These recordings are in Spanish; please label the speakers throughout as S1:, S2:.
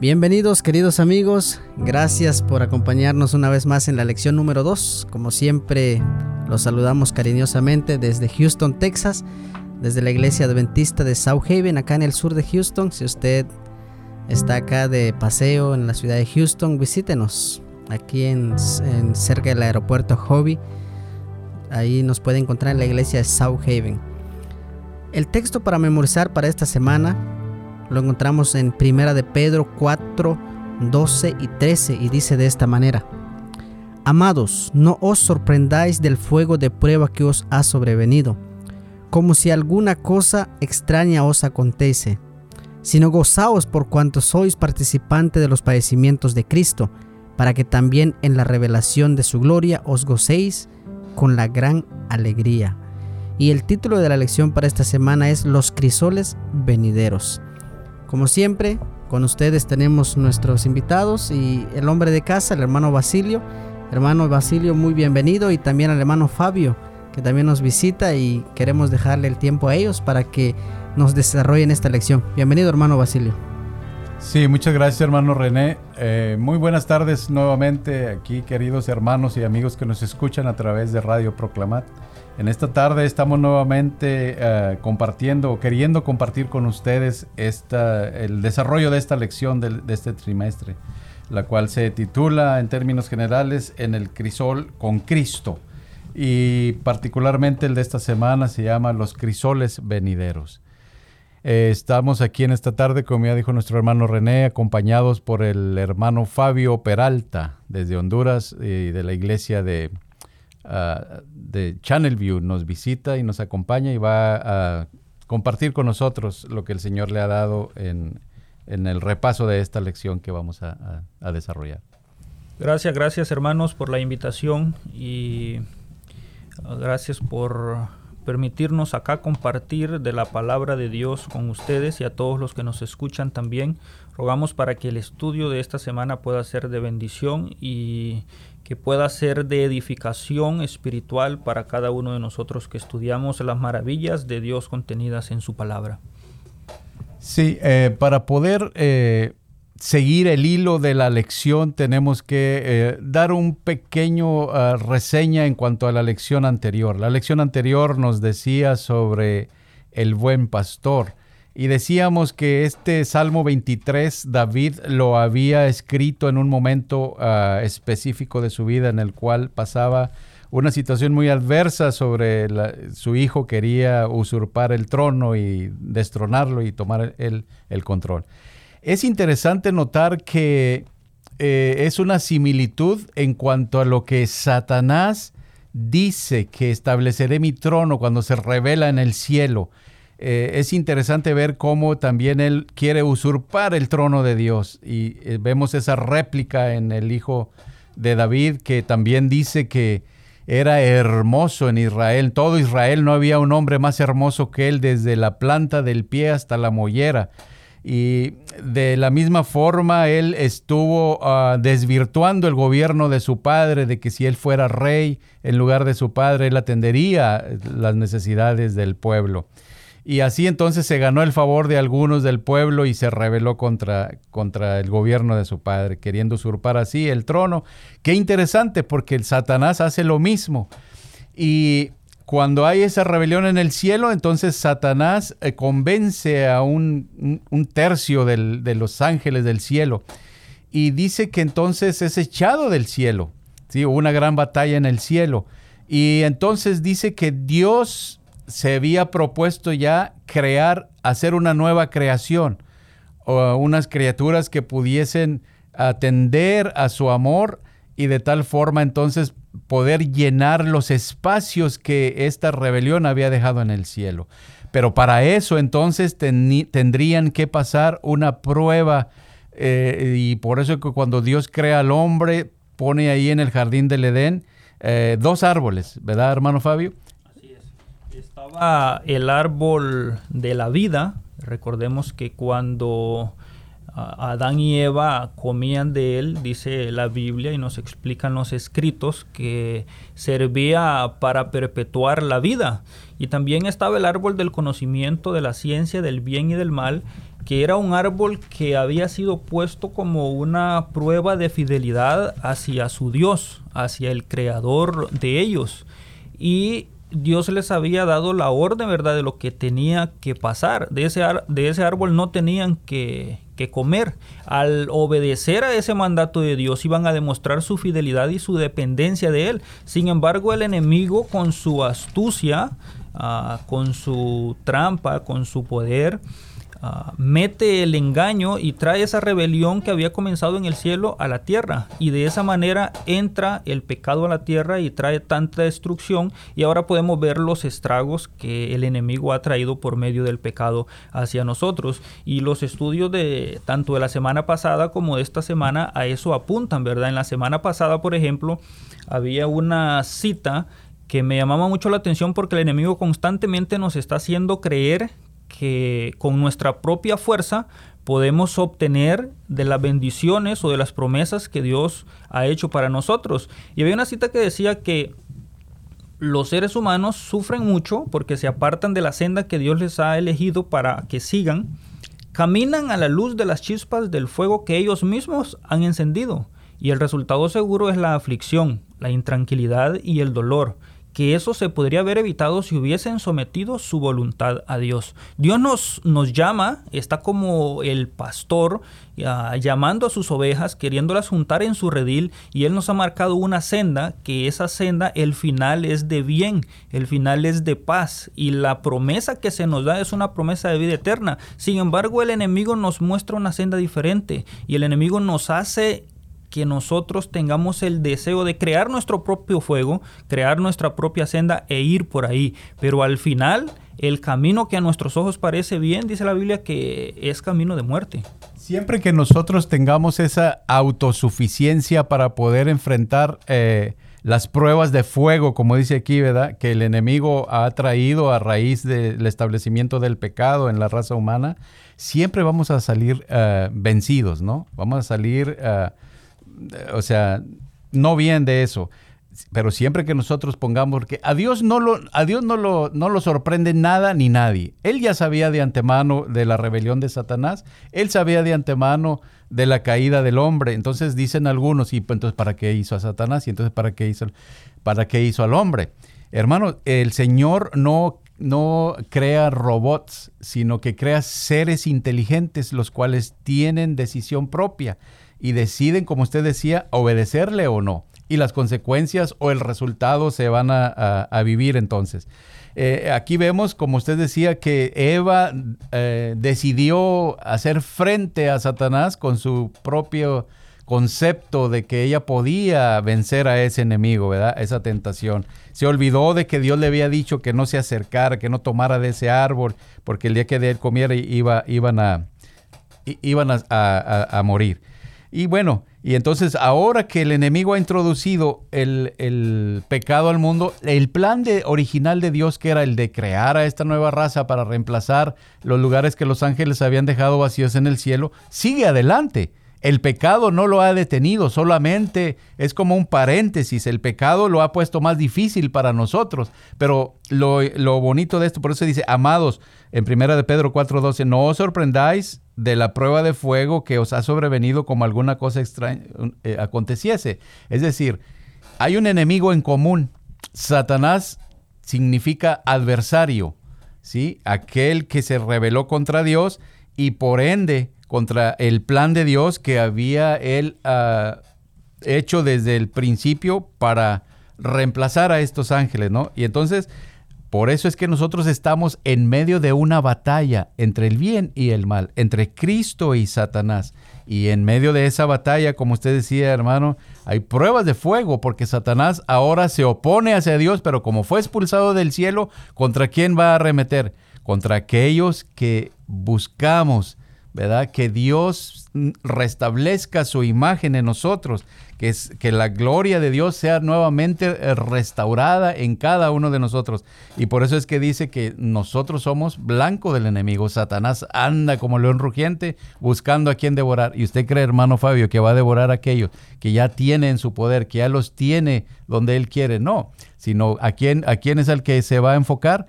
S1: Bienvenidos queridos amigos, gracias por acompañarnos una vez más en la lección número 2. Como siempre, los saludamos cariñosamente desde Houston, Texas, desde la iglesia adventista de South Haven, acá en el sur de Houston. Si usted está acá de paseo en la ciudad de Houston, visítenos aquí en, cerca del aeropuerto Hobby. Ahí nos puede encontrar en la iglesia de South Haven. El texto para memorizar para esta semana lo encontramos en Primera de Pedro 4, 12 y 13 y dice de esta manera. Amados, no os sorprendáis del fuego de prueba que os ha sobrevenido, como si alguna cosa extraña os acontece, sino gozaos por cuanto sois participante de los padecimientos de Cristo, para que también en la revelación de su gloria os gocéis con la gran alegría. Y el título de la lección para esta semana es Los crisoles venideros. Como siempre, con ustedes tenemos nuestros invitados y el hombre de casa, el hermano Basilio. Hermano Basilio, muy bienvenido y también al hermano Fabio, que también nos visita y queremos dejarle el tiempo a ellos para que nos desarrollen esta lección. Bienvenido, hermano Basilio.
S2: Sí, muchas gracias, hermano René. Eh, muy buenas tardes nuevamente aquí, queridos hermanos y amigos que nos escuchan a través de Radio Proclamat. En esta tarde estamos nuevamente uh, compartiendo, queriendo compartir con ustedes esta, el desarrollo de esta lección de, este trimestre, la cual se titula en términos generales En el crisol con Cristo. Y particularmente el de esta semana se llama Los crisoles venideros. Eh, estamos aquí en esta tarde, como ya dijo nuestro hermano René, acompañados por el hermano Fabio Peralta desde Honduras y de la iglesia de uh, de Channelview nos visita y nos acompaña y va a compartir con nosotros lo que el Señor le ha dado en, en el repaso de esta lección que vamos a, a, desarrollar.
S3: Gracias, gracias hermanos por la invitación y uh, gracias por permitirnos acá compartir de la palabra de Dios con ustedes y a todos los que nos escuchan también. Rogamos para que el estudio de esta semana pueda ser de bendición y que pueda ser de edificación espiritual para cada uno de nosotros que estudiamos las maravillas de Dios contenidas en su palabra.
S2: Sí, eh, para poder eh, seguir el hilo de la lección tenemos que eh, dar un pequeño uh, reseña en cuanto a la lección anterior. La lección anterior nos decía sobre el buen pastor. Y decíamos que este Salmo 23 David lo había escrito en un momento uh, específico de su vida en el cual pasaba una situación muy adversa sobre su hijo quería usurpar el trono y destronarlo y tomar el, el control. Es interesante notar que eh, es una similitud en cuanto a lo que Satanás dice que estableceré mi trono cuando se revela en el cielo eh, es interesante ver cómo también él quiere usurpar el trono de Dios. Y eh, vemos esa réplica en el hijo de David que también dice que era hermoso en Israel. Todo Israel no había un hombre más hermoso que él desde la planta del pie hasta la mollera. Y de la misma forma él estuvo uh, desvirtuando el gobierno de su padre, de que si él fuera rey en lugar de su padre, él atendería las necesidades del pueblo. Y así entonces se ganó el favor de algunos del pueblo y se rebeló contra, contra el gobierno de su padre, queriendo usurpar así el trono. Qué interesante porque el Satanás hace lo mismo. Y cuando hay esa rebelión en el cielo, entonces Satanás eh, convence a un, un tercio del, de los ángeles del cielo y dice que entonces es echado del cielo. ¿sí? Hubo una gran batalla en el cielo. Y entonces dice que Dios se había propuesto ya crear, hacer una nueva creación, o unas criaturas que pudiesen atender a su amor y de tal forma entonces poder llenar los espacios que esta rebelión había dejado en el cielo. Pero para eso entonces tendrían que pasar una prueba eh, y por eso que cuando Dios crea al hombre pone ahí en el jardín del Edén eh, dos árboles, ¿verdad hermano Fabio?
S3: Estaba el árbol de la vida. Recordemos que cuando Adán y Eva comían de él, dice la Biblia y nos explican los escritos, que servía para perpetuar la vida. Y también estaba el árbol del conocimiento de la ciencia, del bien y del mal, que era un árbol que había sido puesto como una prueba de fidelidad hacia su Dios, hacia el creador de ellos. Y Dios les había dado la orden, ¿verdad?, de lo que tenía que pasar. De ese, de ese árbol no tenían que, que, comer. Al obedecer a ese mandato de Dios iban a demostrar su fidelidad y su dependencia de Él. Sin embargo, el enemigo con su astucia, ah, con su trampa, con su poder, Ah, mete el engaño y trae esa rebelión que había comenzado en el cielo a la tierra. Y de esa manera entra el pecado a la tierra y trae tanta destrucción. Y ahora podemos ver los estragos que el enemigo ha traído por medio del pecado hacia nosotros. Y los estudios de tanto de la semana pasada como de esta semana a eso apuntan, ¿verdad? En la semana pasada, por ejemplo, había una cita que me llamaba mucho la atención porque el enemigo constantemente nos está haciendo creer que con nuestra propia fuerza podemos obtener de las bendiciones o de las promesas que Dios ha hecho para nosotros. Y había una cita que decía que los seres humanos sufren mucho porque se apartan de la senda que Dios les ha elegido para que sigan, caminan a la luz de las chispas del fuego que ellos mismos han encendido. Y el resultado seguro es la aflicción, la intranquilidad y el dolor que eso se podría haber evitado si hubiesen sometido su voluntad a Dios. Dios nos, nos llama, está como el pastor ah, llamando a sus ovejas, queriéndolas juntar en su redil, y Él nos ha marcado una senda, que esa senda, el final es de bien, el final es de paz, y la promesa que se nos da es una promesa de vida eterna. Sin embargo, el enemigo nos muestra una senda diferente, y el enemigo nos hace que nosotros tengamos el deseo de crear nuestro propio fuego, crear nuestra propia senda e ir por ahí. Pero al final, el camino que a nuestros ojos parece bien, dice la Biblia, que es camino de muerte.
S2: Siempre que nosotros tengamos esa autosuficiencia para poder enfrentar eh, las pruebas de fuego, como dice aquí, ¿verdad? Que el enemigo ha traído a raíz del establecimiento del pecado en la raza humana, siempre vamos a salir eh, vencidos, ¿no? Vamos a salir... Uh, o sea, no bien de eso. Pero siempre que nosotros pongamos, porque a Dios no lo, a Dios no lo, no lo sorprende nada ni nadie. Él ya sabía de antemano de la rebelión de Satanás, él sabía de antemano de la caída del hombre. Entonces dicen algunos, y pues, entonces ¿para qué hizo a Satanás? Y entonces ¿para qué hizo, para qué hizo al hombre? Hermano, el Señor no, no crea robots, sino que crea seres inteligentes, los cuales tienen decisión propia y deciden, como usted decía, obedecerle o no. Y las consecuencias o el resultado se van a, vivir entonces. Eh, aquí vemos, como usted decía, que Eva eh, decidió hacer frente a Satanás con su propio concepto de que ella podía vencer a ese enemigo, ¿verdad? Esa tentación. Se olvidó de que Dios le había dicho que no se acercara, que no tomara de ese árbol, porque el día que de él comiera iba, iban, a, iban a morir. Y bueno, y entonces ahora que el enemigo ha introducido el, pecado al mundo, el plan de, original de Dios, que era el de crear a esta nueva raza para reemplazar los lugares que los ángeles habían dejado vacíos en el cielo, sigue adelante. El pecado no lo ha detenido, solamente es como un paréntesis. El pecado lo ha puesto más difícil para nosotros. Pero lo, bonito de esto, por eso dice, amados, en primera de Pedro 4:12, no os sorprendáis de la prueba de fuego que os ha sobrevenido como alguna cosa extraña eh, aconteciese. Es decir, hay un enemigo en común. Satanás significa adversario, ¿sí? Aquel que se rebeló contra Dios y por ende contra el plan de Dios que había él ah, hecho desde el principio para reemplazar a estos ángeles, ¿no? Y entonces por eso es que nosotros estamos en medio de una batalla entre el bien y el mal, entre Cristo y Satanás. Y en medio de esa batalla, como usted decía, hermano, hay pruebas de fuego porque Satanás ahora se opone hacia Dios, pero como fue expulsado del cielo, ¿contra quién va a arremeter? Contra aquellos que buscamos, ¿verdad? Que Dios restablezca su imagen en nosotros, que, es, que la gloria de Dios sea nuevamente eh, restaurada en cada uno de nosotros. Y por eso es que dice que nosotros somos blanco del enemigo. Satanás anda como león rugiente buscando a quien devorar. Y usted cree, hermano Fabio, que va a devorar a aquellos que ya tiene en su poder, que ya los tiene donde él quiere. No, sino a quién, a quién es el que se va a enfocar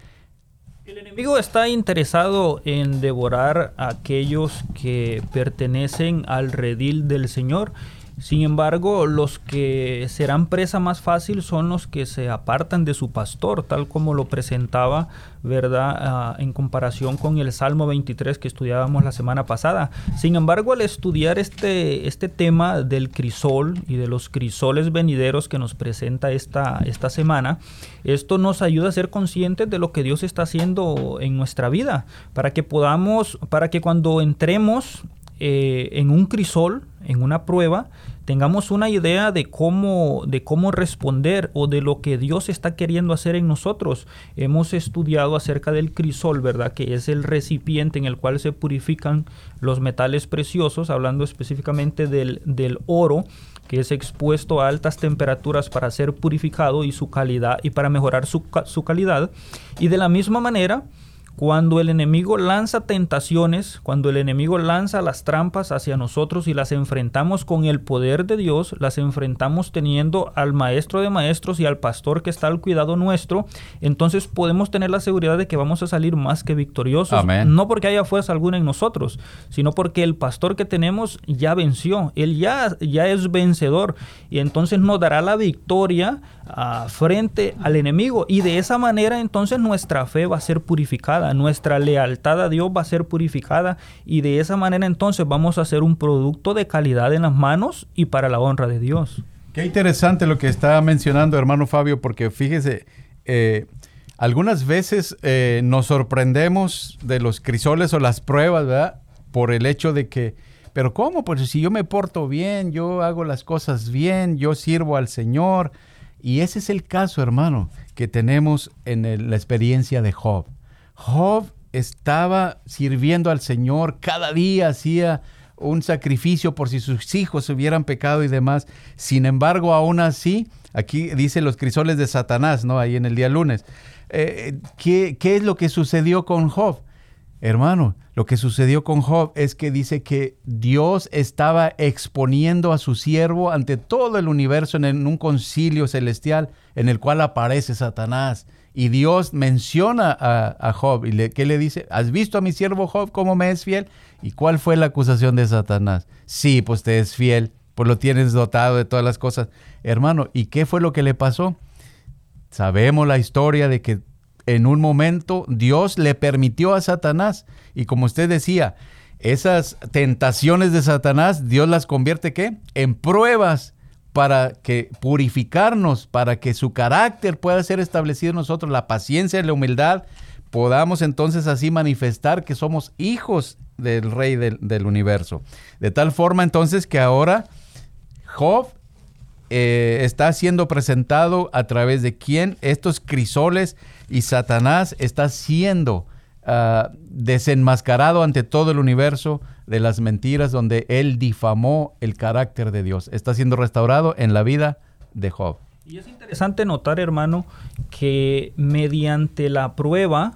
S3: El enemigo está interesado en devorar a aquellos que pertenecen al redil del Señor sin embargo, los que serán presa más fácil son los que se apartan de su pastor, tal como lo presentaba, ¿verdad? Ah, en comparación con el Salmo 23 que estudiábamos la semana pasada. Sin embargo, al estudiar este, este tema del crisol y de los crisoles venideros que nos presenta esta, esta semana, esto nos ayuda a ser conscientes de lo que Dios está haciendo en nuestra vida, para que podamos, para que cuando entremos eh, en un crisol, en una prueba, tengamos una idea de cómo, de cómo responder o de lo que Dios está queriendo hacer en nosotros. Hemos estudiado acerca del crisol, ¿verdad? Que es el recipiente en el cual se purifican los metales preciosos, hablando específicamente del, del oro que es expuesto a altas temperaturas para ser purificado y su calidad y para mejorar su, su calidad. Y de la misma manera, cuando el enemigo lanza tentaciones, cuando el enemigo lanza las trampas hacia nosotros y las enfrentamos con el poder de Dios, las enfrentamos teniendo al maestro de maestros y al pastor que está al cuidado nuestro, entonces podemos tener la seguridad de que vamos a salir más que victoriosos. No porque haya fuerza alguna en nosotros, sino porque el pastor que tenemos ya venció, él ya, ya es vencedor y entonces nos dará la victoria frente al enemigo y de esa manera entonces nuestra fe va a ser purificada, nuestra lealtad a Dios va a ser purificada y de esa manera entonces vamos a ser un producto de calidad en las manos y para la honra de Dios.
S2: Qué interesante lo que está mencionando hermano Fabio porque fíjese, eh, algunas veces eh, nos sorprendemos de los crisoles o las pruebas, ¿verdad? Por el hecho de que, pero ¿cómo? Pues si yo me porto bien, yo hago las cosas bien, yo sirvo al Señor, y ese es el caso, hermano, que tenemos en la experiencia de Job. Job estaba sirviendo al Señor, cada día hacía un sacrificio por si sus hijos hubieran pecado y demás. Sin embargo, aún así, aquí dice los crisoles de Satanás, ¿no? Ahí en el día lunes. Eh, ¿qué, ¿Qué es lo que sucedió con Job? Hermano, lo que sucedió con Job es que dice que Dios estaba exponiendo a su siervo ante todo el universo en un concilio celestial en el cual aparece Satanás. Y Dios menciona a, Job y le, ¿qué le dice? ¿Has visto a mi siervo Job cómo me es fiel? ¿Y cuál fue la acusación de Satanás? Sí, pues te es fiel, pues lo tienes dotado de todas las cosas. Hermano, ¿y qué fue lo que le pasó? Sabemos la historia de que en un momento Dios le permitió a Satanás. Y como usted decía, esas tentaciones de Satanás, Dios las convierte ¿qué? En pruebas para que purificarnos, para que su carácter pueda ser establecido en nosotros, la paciencia y la humildad, podamos entonces así manifestar que somos hijos del Rey del, universo. De tal forma entonces que ahora Job eh, está siendo presentado a través de quién estos crisoles y Satanás está siendo ah, desenmascarado ante todo el universo de las mentiras donde él difamó el carácter de Dios. Está siendo restaurado en la vida de Job.
S3: Y es interesante notar, hermano, que mediante la prueba,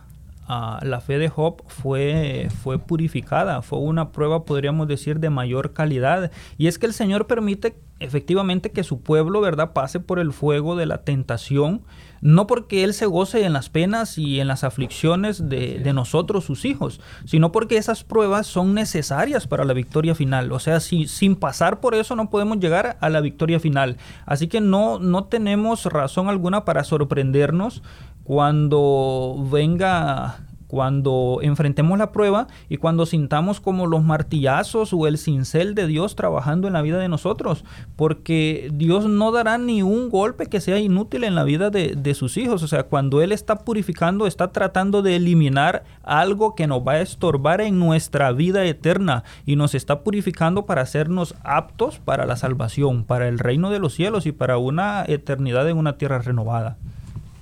S3: ah, la fe de Job fue, fue purificada, fue una prueba, podríamos decir, de mayor calidad. Y es que el Señor permite efectivamente que su pueblo, ¿verdad?, pase por el fuego de la tentación, no porque Él se goce en las penas y en las aflicciones de, nosotros, sus hijos, sino porque esas pruebas son necesarias para la victoria final. O sea, si, sin pasar por eso no podemos llegar a la victoria final. Así que no, no tenemos razón alguna para sorprendernos cuando venga cuando enfrentemos la prueba y cuando sintamos como los martillazos o el cincel de Dios trabajando en la vida de nosotros, porque Dios no dará ni un golpe que sea inútil en la vida de, de sus hijos. O sea, cuando Él está purificando, está tratando de eliminar algo que nos va a estorbar en nuestra vida eterna y nos está purificando para hacernos aptos para la salvación, para el reino de los cielos y para una eternidad en una tierra renovada.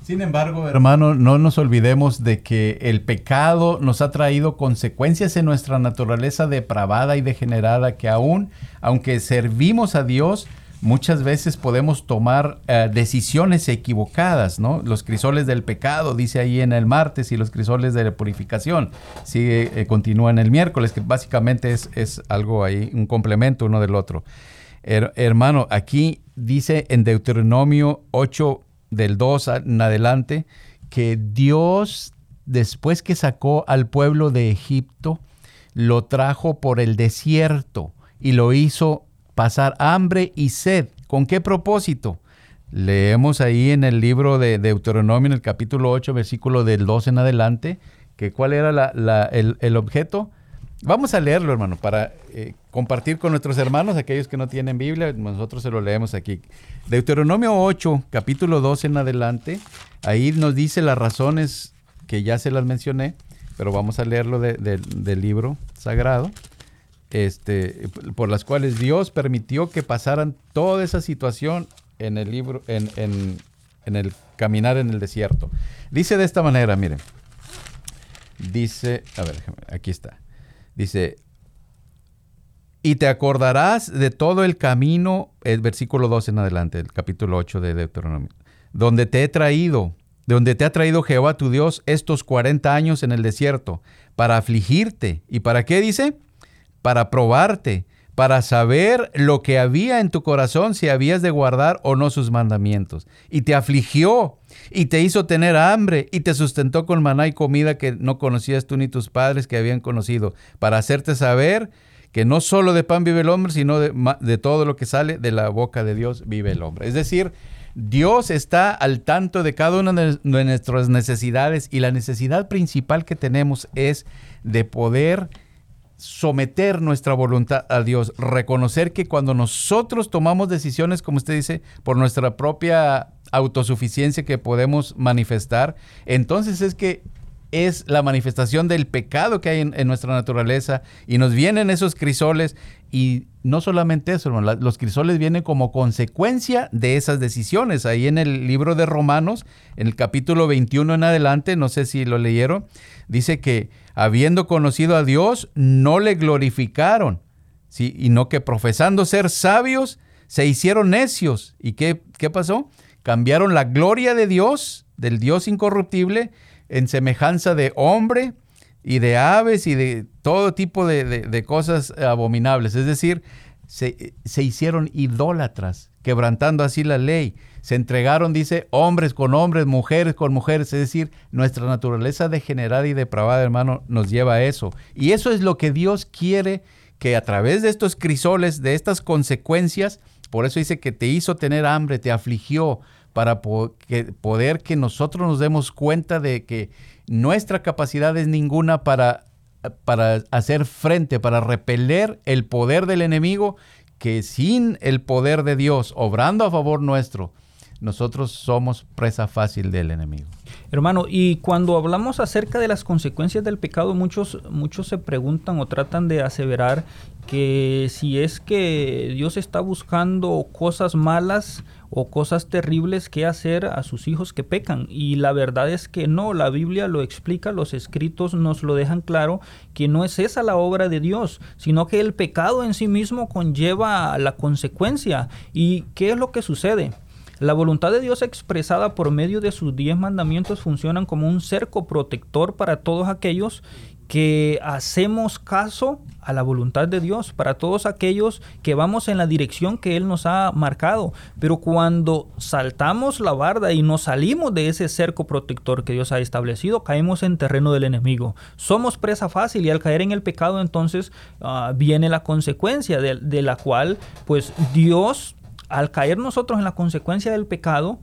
S2: Sin embargo, hermano, no nos olvidemos de que el pecado nos ha traído consecuencias en nuestra naturaleza depravada y degenerada que aún, aunque servimos a Dios, muchas veces podemos tomar eh, decisiones equivocadas, ¿no? Los crisoles del pecado, dice ahí en el martes, y los crisoles de la purificación, sigue, eh, continúa en el miércoles, que básicamente es, es, algo ahí, un complemento uno del otro. hermano, aquí dice en Deuteronomio 8, del 2 en adelante, que Dios después que sacó al pueblo de Egipto, lo trajo por el desierto y lo hizo pasar hambre y sed. ¿Con qué propósito? Leemos ahí en el libro de Deuteronomio, en el capítulo 8, versículo del 12 en adelante, que cuál era el, objeto. Vamos a leerlo, hermano, para eh, compartir con nuestros hermanos, aquellos que no tienen Biblia, nosotros se lo leemos aquí. Deuteronomio 8, capítulo 12 en adelante, ahí nos dice las razones que ya se las mencioné, pero vamos a leerlo del libro sagrado, este, por las cuales Dios permitió que pasaran toda esa situación en el libro, en, en el caminar en el desierto. Dice de esta manera, miren. Dice, a ver, aquí está. Dice, y te acordarás de todo el camino, el versículo 2 en adelante, el capítulo 8 de Deuteronomio, donde te he traído, de donde te ha traído Jehová tu Dios estos 40 años en el desierto, para afligirte. ¿Y para qué dice? Para probarte, para saber lo que había en tu corazón, si habías de guardar o no sus mandamientos. Y te afligió, y te hizo tener hambre, y te sustentó con maná y comida que no conocías tú ni tus padres que habían conocido, para hacerte saber que no solo de pan vive el hombre, sino de, de todo lo que sale de la boca de Dios vive el hombre. Es decir, Dios está al tanto de cada una de nuestras necesidades y la necesidad principal que tenemos es de poder someter nuestra voluntad a Dios, reconocer que cuando nosotros tomamos decisiones, como usted dice, por nuestra propia autosuficiencia que podemos manifestar, entonces es que es la manifestación del pecado que hay en, nuestra naturaleza y nos vienen esos crisoles y no solamente eso, los crisoles vienen como consecuencia de esas decisiones. Ahí en el libro de Romanos, en el capítulo 21 en adelante, no sé si lo leyeron, dice que habiendo conocido a Dios, no le glorificaron, ¿sí? y no que profesando ser sabios, se hicieron necios. ¿Y qué, qué pasó? Cambiaron la gloria de Dios, del Dios incorruptible, en semejanza de hombre y de aves y de todo tipo de, cosas abominables. Es decir, se, se, hicieron idólatras, quebrantando así la ley. Se entregaron, dice, hombres con hombres, mujeres con mujeres. Es decir, nuestra naturaleza degenerada y depravada, hermano, nos lleva a eso. Y eso es lo que Dios quiere que a través de estos crisoles, de estas consecuencias, por eso dice que te hizo tener hambre, te afligió, para poder que nosotros nos demos cuenta de que nuestra capacidad es ninguna para, para hacer frente, para repeler el poder del enemigo, que sin el poder de Dios obrando a favor nuestro, nosotros somos presa fácil del enemigo.
S3: Hermano, y cuando hablamos acerca de las consecuencias del pecado, muchos, muchos se preguntan o tratan de aseverar que si es que Dios está buscando cosas malas o cosas terribles que hacer a sus hijos que pecan. Y la verdad es que no, la Biblia lo explica, los escritos nos lo dejan claro, que no es esa la obra de Dios, sino que el pecado en sí mismo conlleva la consecuencia. ¿Y qué es lo que sucede? La voluntad de Dios expresada por medio de sus diez mandamientos funcionan como un cerco protector para todos aquellos que hacemos caso a la voluntad de Dios, para todos aquellos que vamos en la dirección que Él nos ha marcado. Pero cuando saltamos la barda y nos salimos de ese cerco protector que Dios ha establecido, caemos en terreno del enemigo. Somos presa fácil y al caer en el pecado entonces ah, viene la consecuencia de, de la cual pues Dios al caer nosotros en la consecuencia del pecado,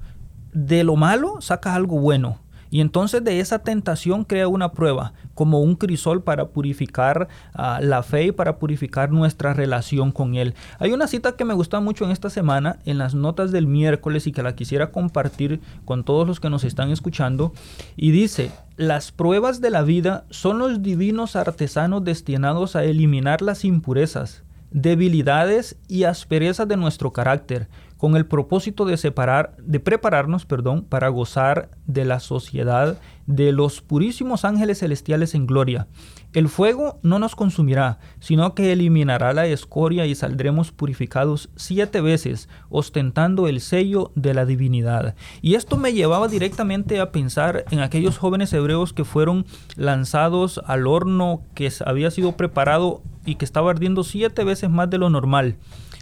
S3: de lo malo saca algo bueno. Y entonces de esa tentación crea una prueba, como un crisol para purificar ah, la fe y para purificar nuestra relación con Él. Hay una cita que me gusta mucho en esta semana, en las notas del miércoles, y que la quisiera compartir con todos los que nos están escuchando. Y dice, las pruebas de la vida son los divinos artesanos destinados a eliminar las impurezas debilidades y asperezas de nuestro carácter, con el propósito de separar, de prepararnos, perdón, para gozar de la sociedad de los purísimos ángeles celestiales en gloria. El fuego no nos consumirá, sino que eliminará la escoria y saldremos purificados siete veces, ostentando el sello de la divinidad. Y esto me llevaba directamente a pensar en aquellos jóvenes hebreos que fueron lanzados al horno que había sido preparado y que estaba ardiendo siete veces más de lo normal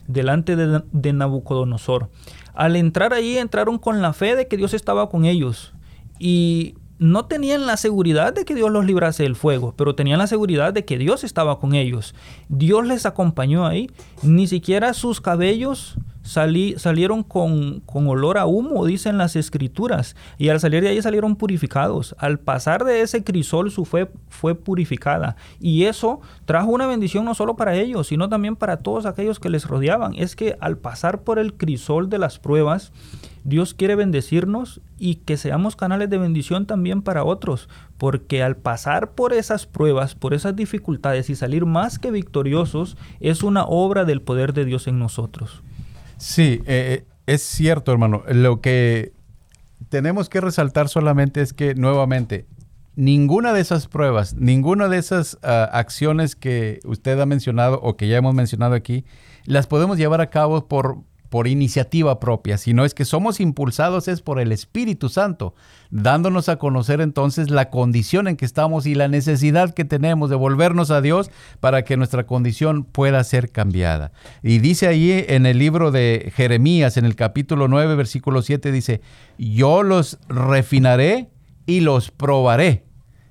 S3: delante de, Nabucodonosor. Al entrar ahí entraron con la fe de que Dios estaba con ellos y no tenían la seguridad de que Dios los librase del fuego, pero tenían la seguridad de que Dios estaba con ellos. Dios les acompañó ahí. Ni siquiera sus cabellos salieron con, olor a humo, dicen las escrituras. Y al salir de ahí salieron purificados. Al pasar de ese crisol su fe fue purificada. Y eso trajo una bendición no solo para ellos, sino también para todos aquellos que les rodeaban. Es que al pasar por el crisol de las pruebas, Dios quiere bendecirnos y que seamos canales de bendición también para otros, porque al pasar por esas pruebas, por esas dificultades y salir más que victoriosos, es una obra del poder de Dios en nosotros.
S2: Sí, eh, eh, es cierto, hermano. Lo que tenemos que resaltar solamente es que, nuevamente, ninguna de esas pruebas, ninguna de esas ah, acciones que usted ha mencionado o que ya hemos mencionado aquí, las podemos llevar a cabo por por iniciativa propia, sino es que somos impulsados es por el Espíritu Santo, dándonos a conocer entonces la condición en que estamos y la necesidad que tenemos de volvernos a Dios para que nuestra condición pueda ser cambiada. Y dice ahí en el libro de Jeremías, en el capítulo 9, versículo 7, dice, yo los refinaré y los probaré.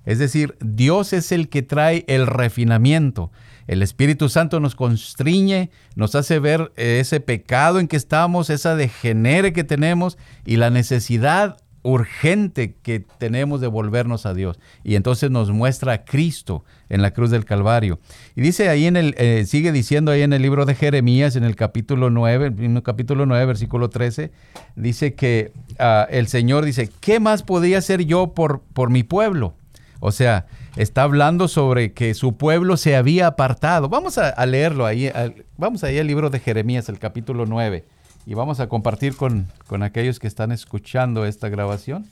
S2: Es decir, Dios es el que trae el refinamiento. El Espíritu Santo nos constriñe, nos hace ver eh, ese pecado en que estamos, esa degenere que tenemos y la necesidad urgente que tenemos de volvernos a Dios. Y entonces nos muestra a Cristo en la cruz del Calvario. Y dice ahí en el, eh, sigue diciendo ahí en el libro de Jeremías, en el capítulo 9, el capítulo 9, versículo 13, dice que ah, el Señor dice, ¿qué más podría hacer yo por, por mi pueblo? O sea, está hablando sobre que su pueblo se había apartado. Vamos a, leerlo ahí, vamos ahí al libro de Jeremías, el capítulo 9, y vamos a compartir con, con aquellos que están escuchando esta grabación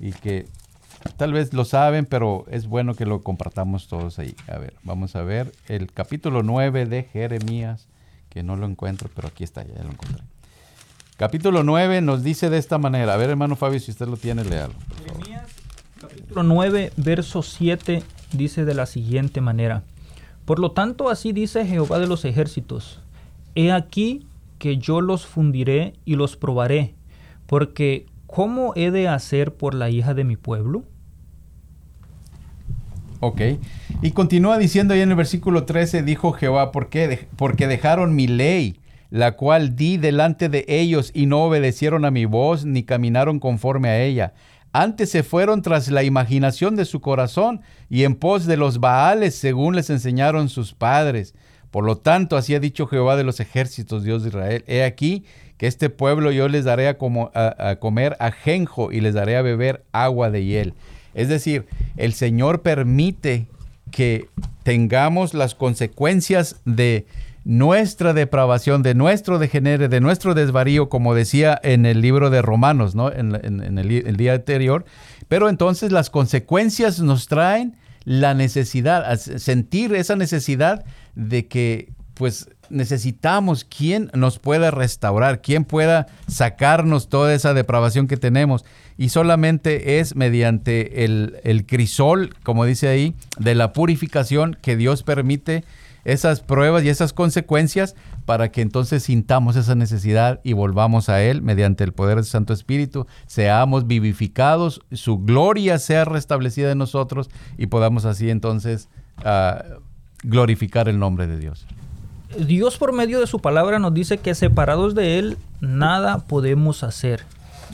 S2: y que tal vez lo saben, pero es bueno que lo compartamos todos ahí. A ver, vamos a ver el capítulo 9 de Jeremías, que no lo encuentro, pero aquí está, ya lo encontré. Capítulo 9 nos dice de esta manera. A ver, hermano Fabio, si usted lo tiene, léalo.
S3: Jeremías capítulo 9, verso 7 dice de la siguiente manera. Por lo tanto, así dice Jehová de los ejércitos. He aquí que yo los fundiré y los probaré, porque ¿cómo he de hacer por la hija de mi pueblo?
S2: Ok. Y continúa diciendo ahí en el versículo 13, dijo Jehová, ¿por qué? Porque dejaron mi ley, la cual di delante de ellos y no obedecieron a mi voz ni caminaron conforme a ella. Antes se fueron tras la imaginación de su corazón y en pos de los Baales, según les enseñaron sus padres. Por lo tanto, así ha dicho Jehová de los ejércitos, Dios de Israel. He aquí que este pueblo yo les daré a, como, a, comer ajenjo y les daré a beber agua de hiel. Es decir, el Señor permite que tengamos las consecuencias de nuestra depravación, de nuestro degenere, de nuestro desvarío, como decía en el libro de Romanos, ¿no? en, el, día anterior. Pero entonces las consecuencias nos traen la necesidad, sentir esa necesidad de que pues necesitamos quien nos pueda restaurar, quien pueda sacarnos toda esa depravación que tenemos. Y solamente es mediante el, el crisol, como dice ahí, de la purificación que Dios permite esas pruebas y esas consecuencias para que entonces sintamos esa necesidad y volvamos a Él mediante el poder del Santo Espíritu, seamos vivificados, su gloria sea restablecida en nosotros y podamos así entonces ah, glorificar el nombre de Dios.
S3: Dios por medio de su palabra nos dice que separados de Él nada podemos hacer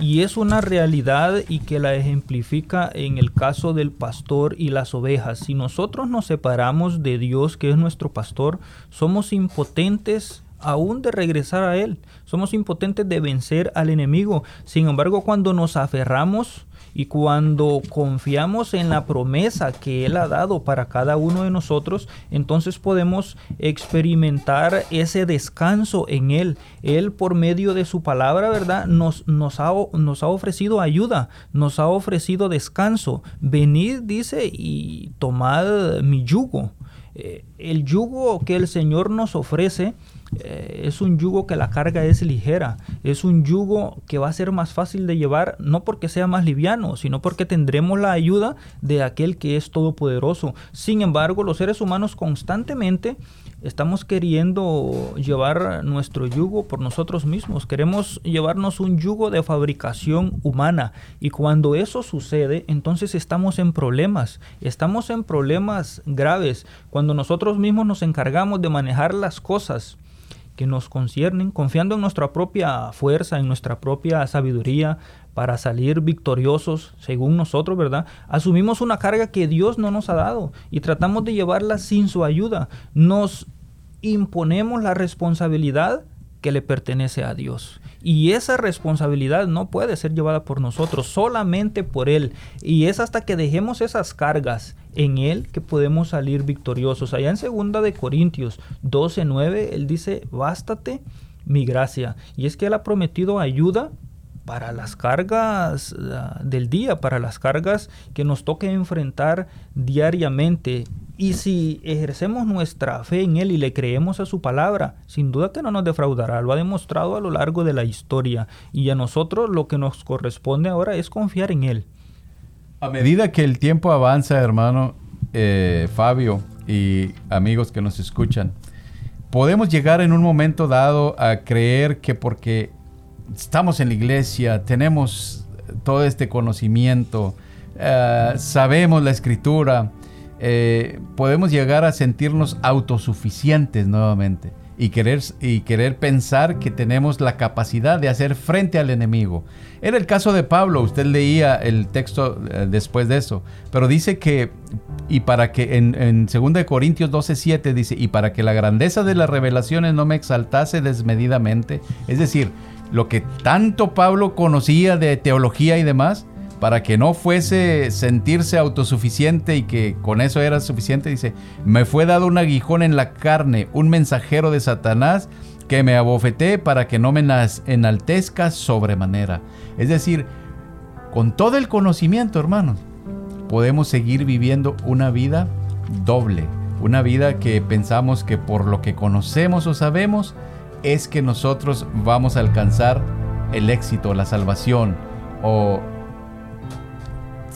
S3: y es una realidad y que la ejemplifica en el caso del pastor y las ovejas. Si nosotros nos separamos de Dios, que es nuestro pastor, somos impotentes aún de regresar a Él. Somos impotentes de vencer al enemigo. Sin embargo, cuando nos aferramos y cuando confiamos en la promesa que Él ha dado para cada uno de nosotros, entonces podemos experimentar ese descanso en Él. Él por medio de su palabra, ¿verdad? Nos, nos, ha, nos ha ofrecido ayuda, nos ha ofrecido descanso. Venid, dice, y tomad mi yugo. Eh, el yugo que el Señor nos ofrece eh, es un yugo que la carga es ligera, es un yugo que va a ser más fácil de llevar, no porque sea más liviano, sino porque tendremos la ayuda de aquel que es todopoderoso. Sin embargo, los seres humanos constantemente estamos queriendo llevar nuestro yugo por nosotros mismos. Queremos llevarnos un yugo de fabricación humana. Y cuando eso sucede, entonces estamos en problemas. Estamos en problemas graves. Cuando nosotros mismos nos encargamos de manejar las cosas que nos conciernen, confiando en nuestra propia fuerza, en nuestra propia sabiduría, para salir victoriosos según nosotros, ¿verdad? Asumimos una carga que Dios no nos ha dado y tratamos de llevarla sin su ayuda. Nos imponemos la responsabilidad que le pertenece a Dios. Y esa responsabilidad no puede ser llevada por nosotros, solamente por Él. Y es hasta que dejemos esas cargas en Él que podemos salir victoriosos. Allá en 2 de Corintios 12, 9, Él dice, bástate mi gracia. Y es que Él ha prometido ayuda para las cargas ah, del día, para las cargas que nos toque enfrentar diariamente. Y si ejercemos nuestra fe en Él y le creemos a su palabra, sin duda que no nos defraudará. Lo ha demostrado a lo largo de la historia. Y a nosotros lo que nos corresponde ahora es confiar en Él.
S2: A medida que el tiempo avanza, hermano eh, Fabio y amigos que nos escuchan, podemos llegar en un momento dado a creer que porque estamos en la iglesia, tenemos todo este conocimiento, eh, sabemos la escritura, eh, podemos llegar a sentirnos autosuficientes nuevamente y querer, y querer pensar que tenemos la capacidad de hacer frente al enemigo. Era el caso de Pablo, usted leía el texto eh, después de eso, pero dice que, y para que en, en 2 Corintios 12:7 dice, y para que la grandeza de las revelaciones no me exaltase desmedidamente, es decir, lo que tanto Pablo conocía de teología y demás, para que no fuese sentirse autosuficiente y que con eso era suficiente, dice, me fue dado un aguijón en la carne, un mensajero de Satanás que me abofeté para que no me enaltezca sobremanera. Es decir, con todo el conocimiento, hermanos, podemos seguir viviendo una vida doble, una vida que pensamos que por lo que conocemos o sabemos, es que nosotros vamos a alcanzar el éxito, la salvación o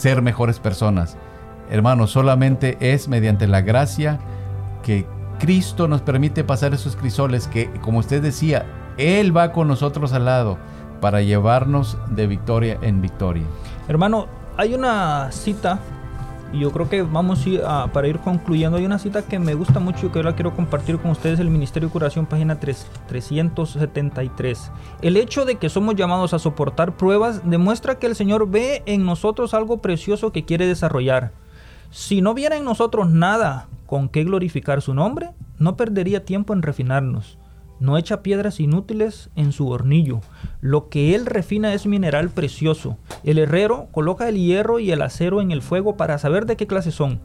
S2: ser mejores personas. Hermanos, solamente es mediante la gracia que Cristo nos permite pasar esos crisoles que, como usted decía, Él va con nosotros al lado para llevarnos de victoria en victoria.
S3: Hermano, hay una cita y yo creo que vamos a, para ir concluyendo, hay una cita que me gusta mucho y que yo la quiero compartir con ustedes, el Ministerio de Curación, página 3, 373. El hecho de que somos llamados a soportar pruebas demuestra que el Señor ve en nosotros algo precioso que quiere desarrollar. Si no viera en nosotros nada con qué glorificar su nombre, no perdería tiempo en refinarnos no echa piedras inútiles en su hornillo. Lo que él refina es mineral precioso. El herrero coloca el hierro y el acero en el fuego para saber de qué clase son.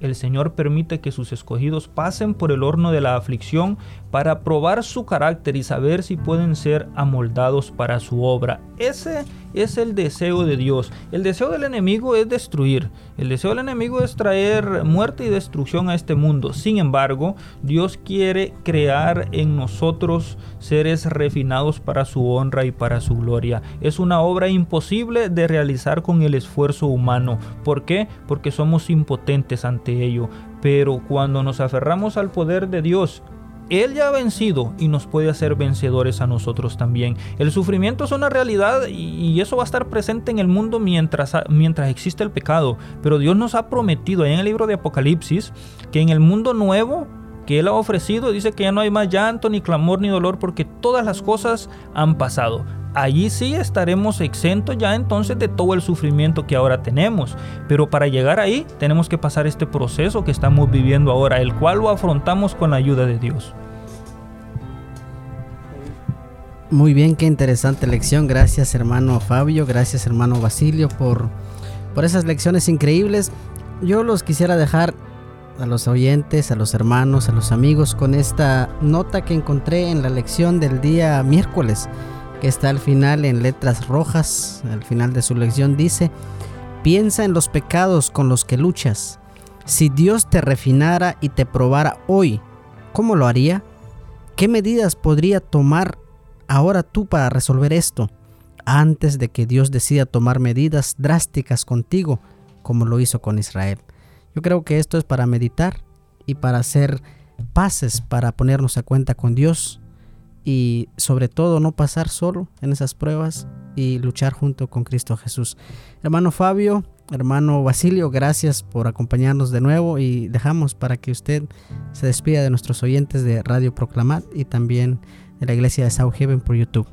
S3: El Señor permite que sus escogidos pasen por el horno de la aflicción para probar su carácter y saber si pueden ser amoldados para su obra. Ese es el deseo de Dios. El deseo del enemigo es destruir. El deseo del enemigo es traer muerte y destrucción a este mundo. Sin embargo, Dios quiere crear en nosotros seres refinados para su honra y para su gloria. Es una obra imposible de realizar con el esfuerzo humano. ¿Por qué? Porque somos impotentes ante ello. Pero cuando nos aferramos al poder de Dios, él ya ha vencido y nos puede hacer vencedores a nosotros también. El sufrimiento es una realidad y eso va a estar presente en el mundo mientras, mientras existe el pecado. Pero Dios nos ha prometido en el libro de Apocalipsis que en el mundo nuevo que Él ha ofrecido dice que ya no hay más llanto, ni clamor, ni dolor porque todas las cosas han pasado allí sí estaremos exentos ya entonces de todo el sufrimiento que ahora tenemos. Pero para llegar ahí tenemos que pasar este proceso que estamos viviendo ahora, el cual lo afrontamos con la ayuda de Dios.
S1: Muy bien, qué interesante lección. Gracias hermano Fabio, gracias hermano Basilio por, por esas lecciones increíbles. Yo los quisiera dejar a los oyentes, a los hermanos, a los amigos con esta nota que encontré en la lección del día miércoles que está al final en letras rojas, al final de su lección dice, piensa en los pecados con los que luchas. Si Dios te refinara y te probara hoy, ¿cómo lo haría? ¿Qué medidas podría tomar ahora tú para resolver esto? Antes de que Dios decida tomar medidas drásticas contigo, como lo hizo con Israel. Yo creo que esto es para meditar y para ser pases para ponernos a cuenta con Dios y sobre todo no pasar solo en esas pruebas y luchar junto con Cristo Jesús. Hermano Fabio, hermano Basilio, gracias por acompañarnos de nuevo y dejamos para que usted se despida de nuestros oyentes de Radio Proclamat y también de la iglesia de South Haven por YouTube.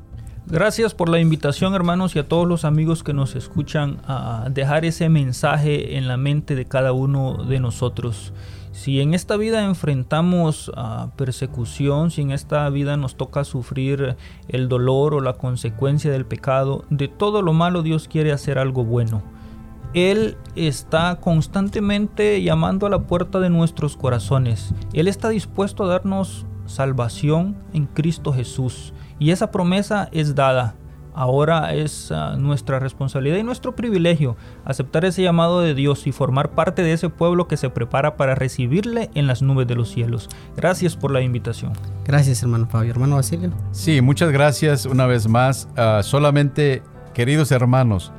S3: Gracias por la invitación hermanos y a todos los amigos que nos escuchan a dejar ese mensaje en la mente de cada uno de nosotros. Si en esta vida enfrentamos a persecución, si en esta vida nos toca sufrir el dolor o la consecuencia del pecado, de todo lo malo Dios quiere hacer algo bueno. Él está constantemente llamando a la puerta de nuestros corazones. Él está dispuesto a darnos salvación en Cristo Jesús. Y esa promesa es dada. Ahora es ah, nuestra responsabilidad y nuestro privilegio aceptar ese llamado de Dios y formar parte de ese pueblo que se prepara para recibirle en las nubes de los cielos. Gracias por la invitación.
S1: Gracias, hermano Fabio. Hermano Basilio.
S2: Sí, muchas gracias una vez más. Ah, solamente, queridos hermanos,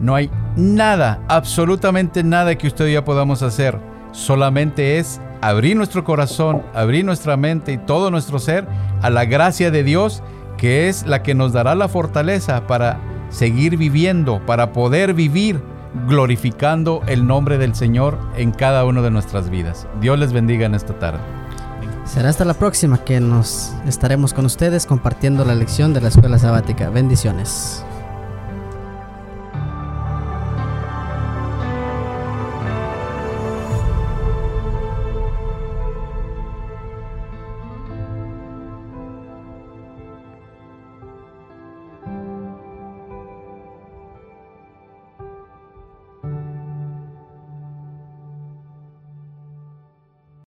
S2: no hay nada, absolutamente nada que usted y yo podamos hacer. Solamente es abrir nuestro corazón, abrir nuestra mente y todo nuestro ser a la gracia de Dios que es la que nos dará la fortaleza para seguir viviendo, para poder vivir glorificando el nombre del Señor en cada una de nuestras vidas. Dios les bendiga en esta tarde.
S1: Será hasta la próxima que nos estaremos con ustedes compartiendo la lección de la escuela sabática. Bendiciones.